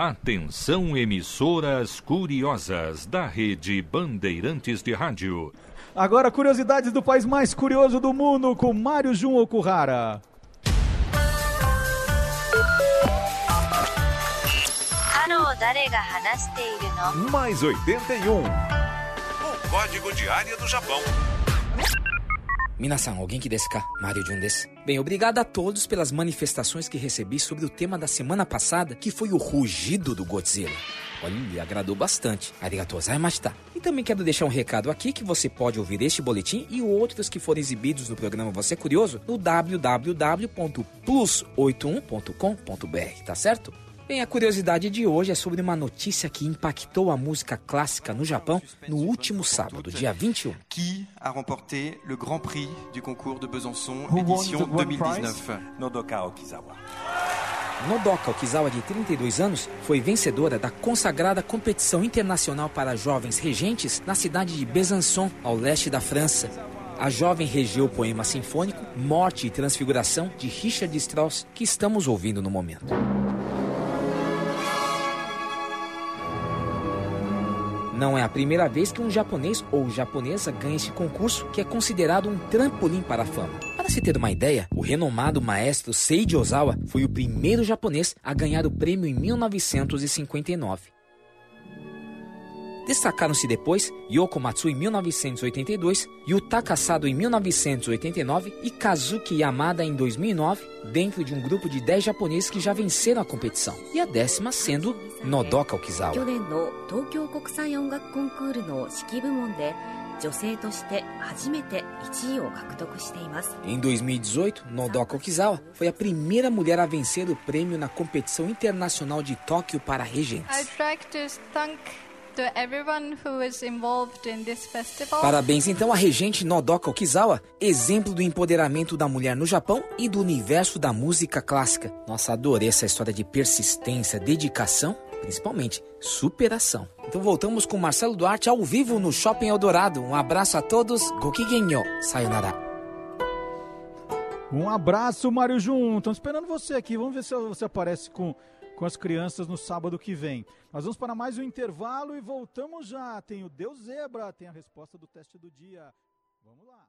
Atenção emissoras curiosas da rede Bandeirantes de Rádio. Agora curiosidades do país mais curioso do mundo com Mário Jun Okuhara. Mais 81. O código de área do Japão. Minasan, alguém que desu ka? Mario Jun desu. Bem, obrigado a todos pelas manifestações que recebi sobre o tema da semana passada, que foi o rugido do Godzilla. Olha, agradou bastante. Arigatou gozaimashita. E também quero deixar um recado aqui que você pode ouvir este boletim e outros que forem exibidos no programa Você é Curioso no www.plus81.com.br, tá certo? Bem, a curiosidade de hoje é sobre uma notícia que impactou a música clássica no Japão no último sábado, dia 21. Qui a remporté le Grand Prix du concours de Besançon, édition one 2019 Nodoka Okizawa. Nodoka Okizawa, de 32 anos, foi vencedora da consagrada competição internacional para jovens regentes na cidade de Besançon, ao leste da França. A jovem regeu o poema sinfônico Morte e Transfiguração de Richard Strauss, que estamos ouvindo no momento. Não é a primeira vez que um japonês ou japonesa ganha esse concurso, que é considerado um trampolim para a fama. Para se ter uma ideia, o renomado maestro Seiji Ozawa foi o primeiro japonês a ganhar o prêmio em 1959. Destacaram-se depois Yoko Matsu em 1982, Yutaka Sado em 1989 e Kazuki Yamada em 2009, dentro de um grupo de 10 japoneses que já venceram a competição. E a décima sendo Nodoka 去 Okizawa. 年の東京国際音楽コンクールの指揮部門で女性として初めて1位を獲得しています Em 2018, Nodoka Okizawa foi a primeira mulher a vencer o prêmio na competição internacional de Tóquio para regentes. I'd like to thank to everyone who is involved in this festival. Parabéns então à regente Nodoka Okizawa, exemplo do empoderamento da mulher no Japão e do universo da música clássica. Nossa, adorei essa história de persistência, dedicação, principalmente superação. Então voltamos com Marcelo Duarte ao vivo no Shopping Eldorado. Um abraço a todos, Gokigenyo, sayonara. Um abraço, Mário Jun. Estamos esperando você aqui. Vamos ver se você aparece com, com as crianças no sábado que vem. Nós vamos para mais um intervalo e voltamos já. Tem o Deus Zebra, tem a resposta do teste do dia. Vamos lá.